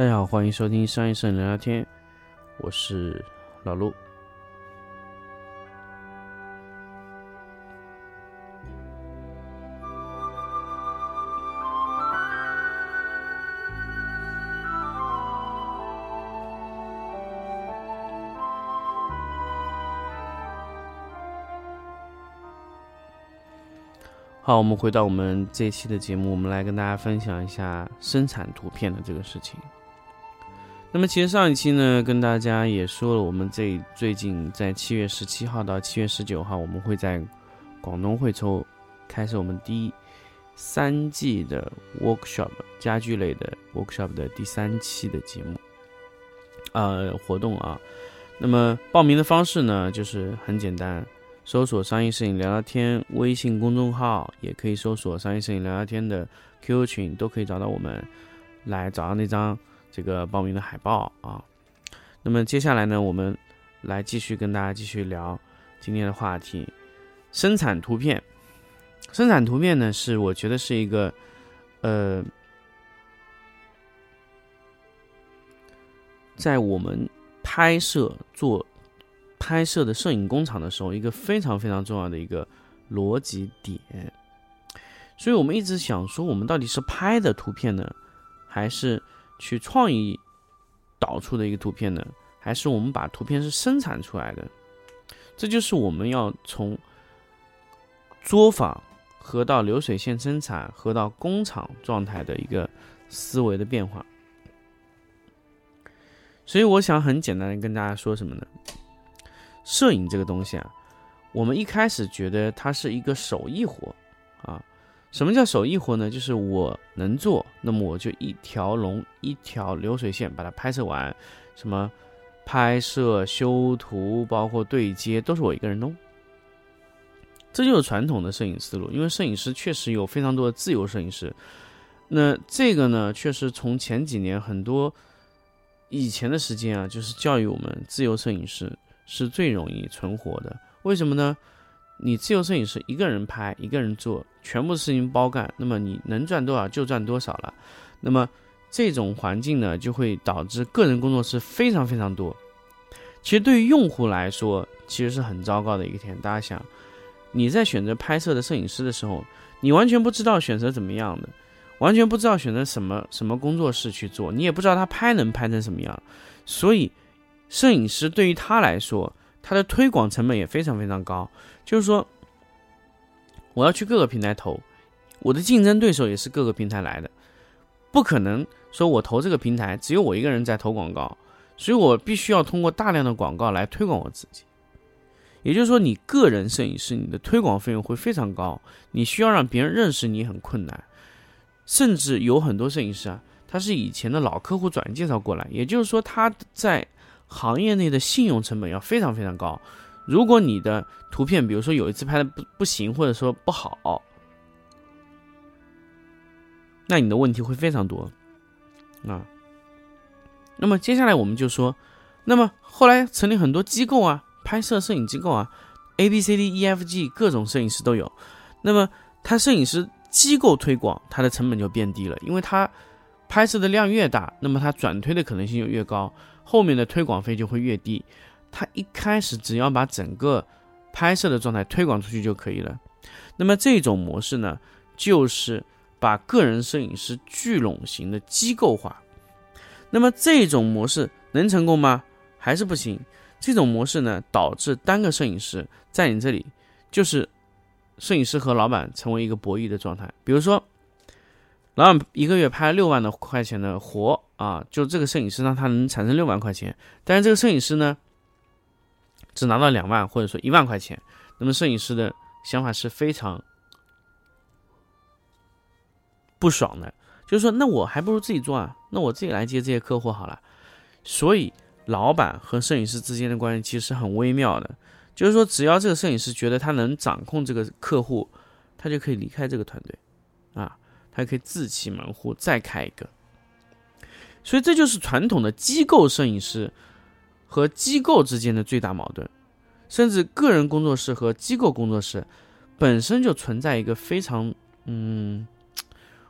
大家好，欢迎收听商业摄影聊聊天，我是老陆。好，我们回到我们这期的节目，我们来跟大家分享一下生产图片的这个事情。那么，其实上一期呢，跟大家也说了，我们这最近在七月十七号到七月十九号，我们会在广东惠州开设我们第三季的 workshop 家具类的 workshop 的第三期的节目，呃，活动啊。那么报名的方式呢，就是很简单。搜索“商业摄影聊聊天”微信公众号，也可以搜索“商业摄影聊聊天”的 QQ 群，都可以找到我们，来找到那张这个报名的海报啊。那么接下来呢，我们来继续跟大家继续聊今天的话题：生产图片。生产图片呢，是我觉得是一个呃，在我们拍摄做。拍摄的摄影工厂的时候，一个非常非常重要的一个逻辑点，所以我们一直想说，我们到底是拍的图片呢，还是去创意导出的一个图片呢，还是我们把图片是生产出来的？这就是我们要从作坊和到流水线生产和到工厂状态的一个思维的变化。所以我想很简单的跟大家说什么呢？摄影这个东西啊，我们一开始觉得它是一个手艺活，什么叫手艺活呢？就是我能做，那么我就一条龙、一条流水线把它拍摄完，什么拍摄、修图，包括对接，都是我一个人弄。这就是传统的摄影思路，因为摄影师确实有非常多的自由摄影师。那这个呢，确实从前几年很多以前的时间啊，就是教育我们自由摄影师。是最容易存活的，为什么呢？你自由摄影师一个人拍，一个人做，全部事情包干，那么你能赚多少就赚多少了。那么这种环境呢，就会导致个人工作室非常非常多。其实对于用户来说，其实是很糟糕的一个天。大家想，你在选择拍摄的摄影师的时候，你完全不知道选择怎么样的，完全不知道选择什么什么工作室去做，你也不知道他拍能拍成什么样，所以。摄影师对于他来说，他的推广成本也非常非常高。就是说，我要去各个平台投，我的竞争对手也是各个平台来的，不可能说我投这个平台只有我一个人在投广告，所以我必须要通过大量的广告来推广我自己。也就是说，你个人摄影师，你的推广费用会非常高，你需要让别人认识你很困难，甚至有很多摄影师啊，他是以前的老客户转介绍过来，也就是说他在。行业内的信用成本要非常非常高，如果你的图片，比如说有一次拍的不不行，或者说不好，那你的问题会非常多啊。那么接下来我们就说，那么后来成立很多机构啊，拍摄摄影机构啊，A B C D E F G 各种摄影师都有。那么他摄影师机构推广，它的成本就变低了，因为他拍摄的量越大，那么它转推的可能性就越高。后面的推广费就会越低，他一开始只要把整个拍摄的状态推广出去就可以了。那么这种模式呢，就是把个人摄影师聚拢型的机构化。那么这种模式能成功吗？还是不行？这种模式呢，导致单个摄影师在你这里就是摄影师和老板成为一个博弈的状态。比如说。老板一个月拍六万的块钱的活啊，就这个摄影师呢，他能产生六万块钱，但是这个摄影师呢，只拿到两万或者说一万块钱，那么摄影师的想法是非常不爽的，就是说，那我还不如自己做啊，那我自己来接这些客户好了。所以，老板和摄影师之间的关系其实很微妙的，就是说，只要这个摄影师觉得他能掌控这个客户，他就可以离开这个团队啊。还可以自起门户，再开一个。所以这就是传统的机构摄影师和机构之间的最大矛盾，甚至个人工作室和机构工作室本身就存在一个非常，嗯，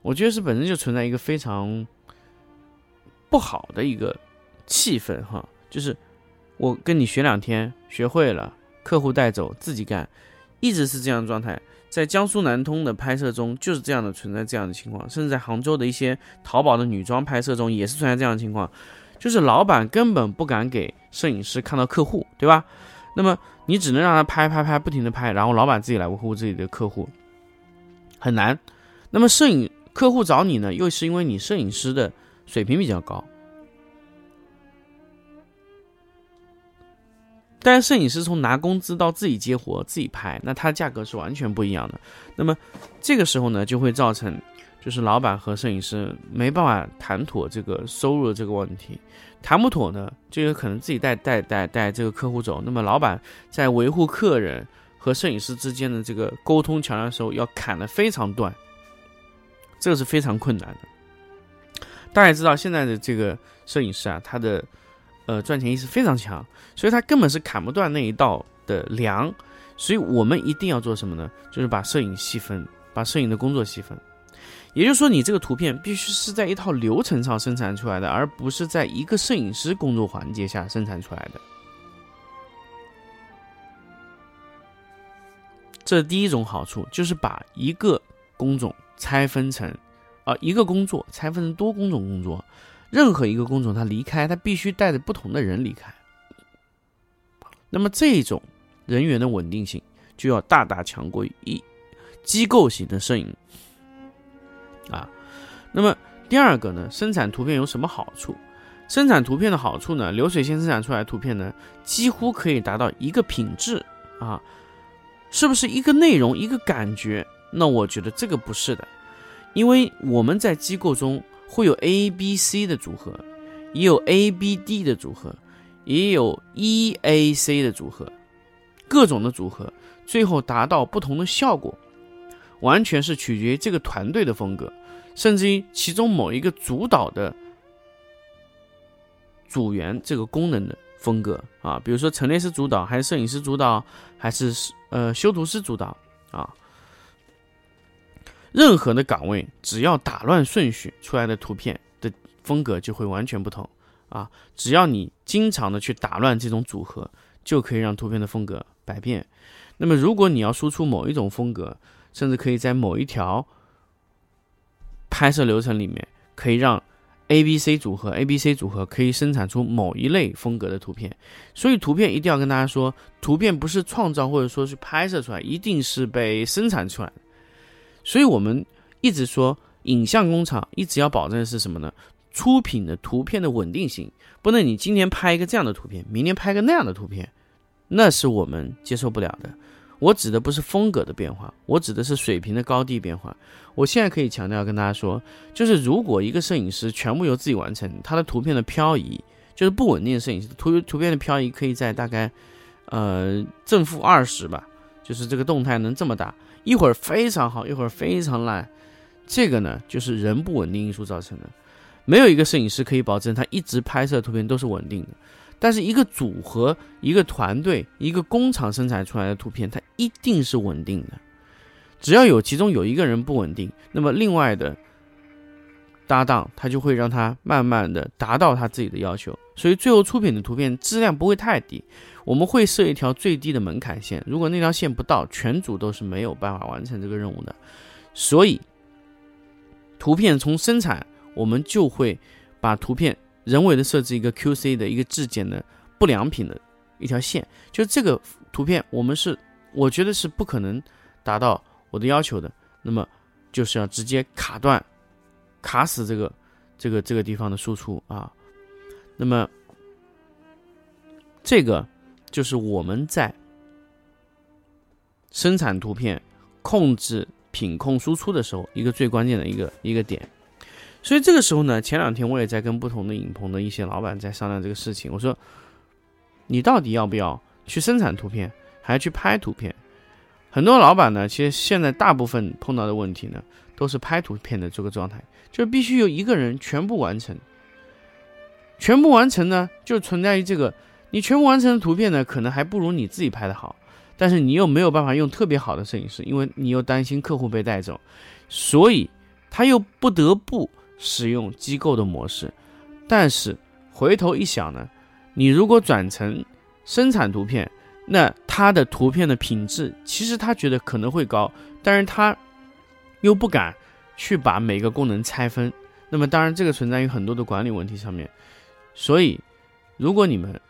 我觉得是本身就存在一个非常不好的一个气氛哈，就是我跟你学两天，学会了，客户带走，自己干，一直是这样的状态。在江苏南通的拍摄中，就是这样的存在这样的情况，甚至在杭州的一些淘宝的女装拍摄中，也是存在这样的情况，就是老板根本不敢给摄影师看到客户，对吧？那么你只能让他拍拍拍，不停的拍，然后老板自己来维护自己的客户，很难。那么摄影客户找你呢，又是因为你摄影师的水平比较高。但是摄影师从拿工资到自己接活、自己拍，那他价格是完全不一样的。那么这个时候呢，就会造成就是老板和摄影师没办法谈妥这个收入的这个问题，谈不妥呢，就有可能自己带带带带这个客户走。那么老板在维护客人和摄影师之间的这个沟通桥梁的时候，要砍得非常断，这个是非常困难的。大家知道，现在的这个摄影师啊，他的。呃，赚钱意识非常强，所以他根本是砍不断那一道的梁，所以我们一定要做什么呢？就是把摄影细分，把摄影的工作细分。也就是说，你这个图片必须是在一套流程上生产出来的，而不是在一个摄影师工作环节下生产出来的。这第一种好处就是把一个工种拆分成，啊，一个工作拆分成多工种工作。任何一个工种，他离开，他必须带着不同的人离开。那么这种人员的稳定性就要大大强过于一机构型的摄影啊。那么第二个呢，生产图片有什么好处？生产图片的好处呢，流水线生产出来的图片呢，几乎可以达到一个品质啊，是不是一个内容一个感觉？那我觉得这个不是的，因为我们在机构中。会有 A、B、C 的组合，也有 A、B、D 的组合，也有 E、A、C 的组合，各种的组合，最后达到不同的效果，完全是取决于这个团队的风格，甚至于其中某一个主导的组员这个功能的风格啊，比如说陈列师主导，还是摄影师主导，还是呃修图师主导啊。任何的岗位，只要打乱顺序出来的图片的风格就会完全不同啊！只要你经常的去打乱这种组合，就可以让图片的风格百变。那么，如果你要输出某一种风格，甚至可以在某一条拍摄流程里面，可以让 A、B、C 组合、A、B、C 组合可以生产出某一类风格的图片。所以，图片一定要跟大家说，图片不是创造或者说是拍摄出来，一定是被生产出来的。所以我们一直说，影像工厂一直要保证的是什么呢？出品的图片的稳定性，不能你今天拍一个这样的图片，明天拍个那样的图片，那是我们接受不了的。我指的不是风格的变化，我指的是水平的高低变化。我现在可以强调跟大家说，就是如果一个摄影师全部由自己完成，他的图片的漂移，就是不稳定的摄影师图图片的漂移可以在大概呃正负二十吧，就是这个动态能这么大。一会儿非常好，一会儿非常烂，这个呢就是人不稳定因素造成的。没有一个摄影师可以保证他一直拍摄的图片都是稳定的，但是一个组合、一个团队、一个工厂生产出来的图片，它一定是稳定的。只要有其中有一个人不稳定，那么另外的搭档他就会让他慢慢的达到他自己的要求，所以最后出品的图片质量不会太低。我们会设一条最低的门槛线，如果那条线不到，全组都是没有办法完成这个任务的。所以，图片从生产，我们就会把图片人为的设置一个 QC 的一个质检的不良品的一条线，就这个图片，我们是我觉得是不可能达到我的要求的，那么就是要直接卡断、卡死这个这个这个地方的输出啊。那么这个。就是我们在生产图片、控制品控输出的时候，一个最关键的一个一个点。所以这个时候呢，前两天我也在跟不同的影棚的一些老板在商量这个事情。我说，你到底要不要去生产图片，还要去拍图片？很多老板呢，其实现在大部分碰到的问题呢，都是拍图片的这个状态，就必须有一个人全部完成。全部完成呢，就存在于这个。你全部完成的图片呢，可能还不如你自己拍的好，但是你又没有办法用特别好的摄影师，因为你又担心客户被带走，所以他又不得不使用机构的模式，但是回头一想呢，你如果转成生产图片，那它的图片的品质其实他觉得可能会高，但是他又不敢去把每个功能拆分。那么当然这个存在于很多的管理问题上面。所以，如果你们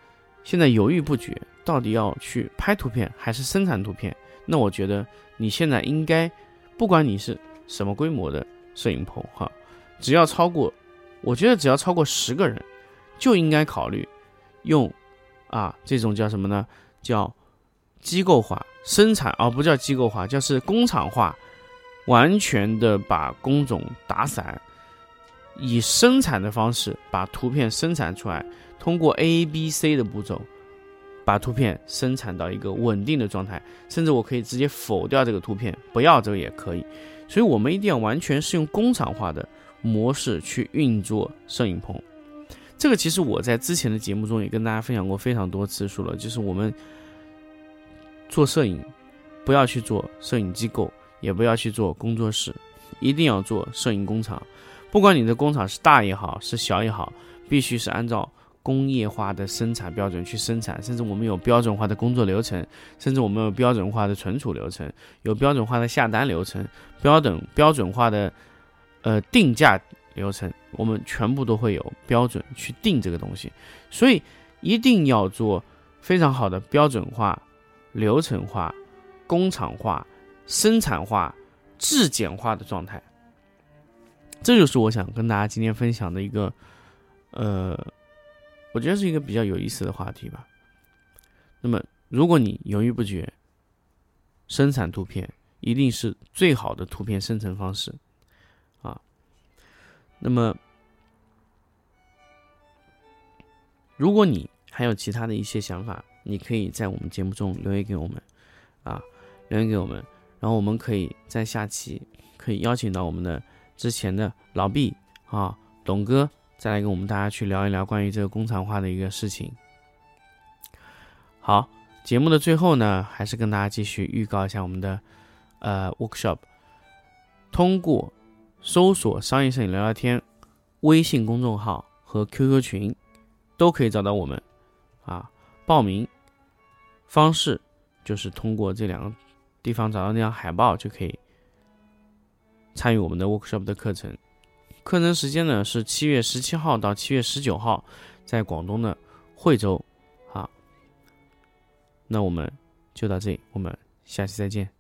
现在犹豫不决，到底要去拍图片还是生产图片，那我觉得你现在应该，不管你是什么规模的摄影棚哈，只要超过，我觉得只要超过十个人，就应该考虑用啊这种叫什么呢？叫机构化生产，而不叫机构化，叫是工厂化，完全的把工种打散，以生产的方式把图片生产出来，通过 A、B、C 的步骤，把图片生产到一个稳定的状态，甚至我可以直接否掉这个图片，不要这个也可以。所以，我们一定要完全是用工厂化的模式去运作摄影棚。这个其实我在之前的节目中也跟大家分享过非常多次数了，就是我们做摄影，不要去做摄影机构，也不要去做工作室，一定要做摄影工厂。不管你的工厂是大也好，是小也好，必须是按照工业化的生产标准去生产，甚至我们有标准化的工作流程，甚至我们有标准化的存储流程，有标准化的下单流程，标准标准化的呃定价流程，我们全部都会有标准去定这个东西。所以一定要做非常好的标准化、流程化、工厂化、生产化、质检化的状态。这就是我想跟大家今天分享的一个，呃，我觉得是一个比较有意思的话题吧。那么，如果你犹豫不决，生产图片一定是最好的图片生成方式啊。那么，如果你还有其他的一些想法，你可以在我们节目中留言给我们啊，留言给我们，然后我们可以在下期可以邀请到我们的。之前的老毕啊，董哥再来跟我们大家去聊一聊关于这个工厂化的一个事情。好，节目的最后呢，还是跟大家继续预告一下我们的呃 workshop。通过搜索“商业摄影聊聊天”微信公众号和 QQ 群，都可以找到我们啊。报名方式就是通过这两个地方找到那张海报就可以。参与我们的 workshop 的课程，课程时间呢是七月十七号到七月十九号，在广东的惠州，好，那我们就到这里，我们下期再见。